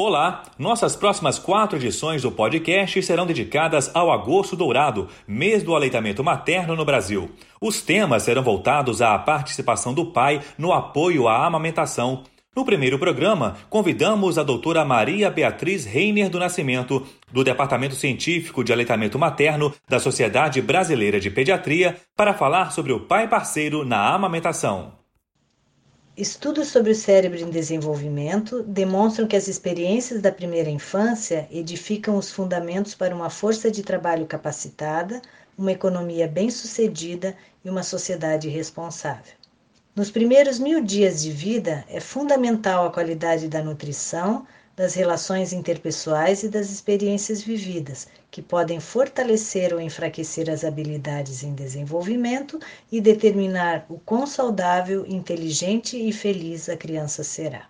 Olá! Nossas próximas quatro edições do podcast serão dedicadas ao Agosto Dourado, mês do aleitamento materno no Brasil. Os temas serão voltados à participação do pai no apoio à amamentação. No primeiro programa, convidamos a doutora Maria Beatriz Reiner do Nascimento, do Departamento Científico de Aleitamento Materno da Sociedade Brasileira de Pediatria, para falar sobre o pai parceiro na amamentação. Estudos sobre o cérebro em desenvolvimento demonstram que as experiências da primeira infância edificam os fundamentos para uma força de trabalho capacitada, uma economia bem-sucedida e uma sociedade responsável. Nos primeiros mil dias de vida, é fundamental a qualidade da nutrição, das relações interpessoais e das experiências vividas, que podem fortalecer ou enfraquecer as habilidades em desenvolvimento e determinar o quão saudável, inteligente e feliz a criança será.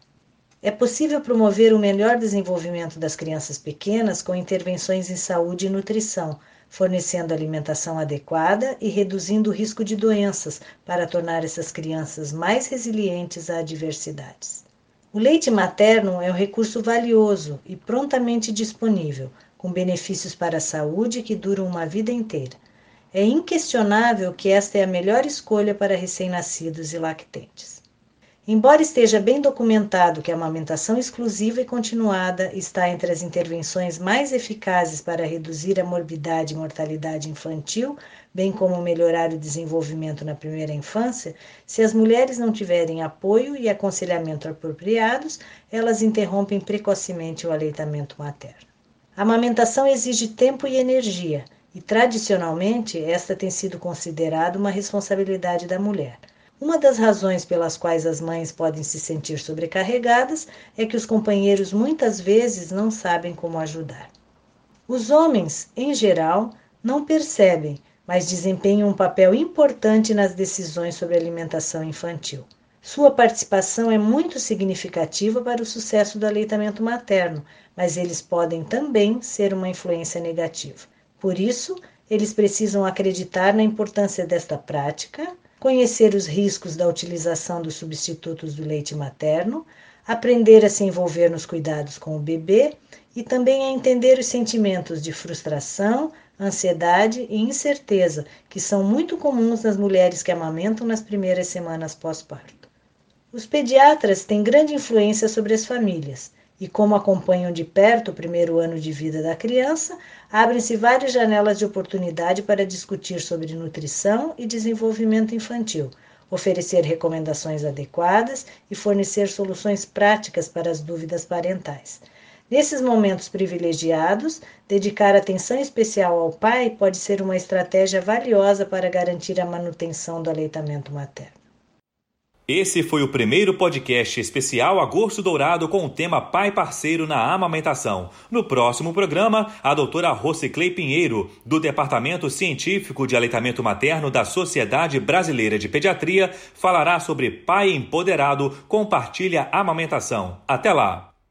É possível promover o melhor desenvolvimento das crianças pequenas com intervenções em saúde e nutrição, fornecendo alimentação adequada e reduzindo o risco de doenças para tornar essas crianças mais resilientes a adversidades. O leite materno é um recurso valioso e prontamente disponível, com benefícios para a saúde que duram uma vida inteira. É inquestionável que esta é a melhor escolha para recém-nascidos e lactentes. Embora esteja bem documentado que a amamentação exclusiva e continuada está entre as intervenções mais eficazes para reduzir a morbidade e mortalidade infantil, bem como melhorar o desenvolvimento na primeira infância, se as mulheres não tiverem apoio e aconselhamento apropriados, elas interrompem precocemente o aleitamento materno. A amamentação exige tempo e energia, e tradicionalmente esta tem sido considerada uma responsabilidade da mulher. Uma das razões pelas quais as mães podem se sentir sobrecarregadas é que os companheiros muitas vezes não sabem como ajudar. Os homens, em geral, não percebem, mas desempenham um papel importante nas decisões sobre alimentação infantil. Sua participação é muito significativa para o sucesso do aleitamento materno, mas eles podem também ser uma influência negativa. Por isso, eles precisam acreditar na importância desta prática conhecer os riscos da utilização dos substitutos do leite materno, aprender a se envolver nos cuidados com o bebê e também a entender os sentimentos de frustração, ansiedade e incerteza que são muito comuns nas mulheres que amamentam nas primeiras semanas pós-parto. Os pediatras têm grande influência sobre as famílias e como acompanham de perto o primeiro ano de vida da criança, abrem-se várias janelas de oportunidade para discutir sobre nutrição e desenvolvimento infantil, oferecer recomendações adequadas e fornecer soluções práticas para as dúvidas parentais. Nesses momentos privilegiados, dedicar atenção especial ao pai pode ser uma estratégia valiosa para garantir a manutenção do aleitamento materno. Esse foi o primeiro podcast especial Agosto Dourado com o tema Pai Parceiro na Amamentação. No próximo programa, a doutora Rosiclei Pinheiro, do Departamento Científico de Aleitamento Materno da Sociedade Brasileira de Pediatria, falará sobre pai empoderado compartilha amamentação. Até lá!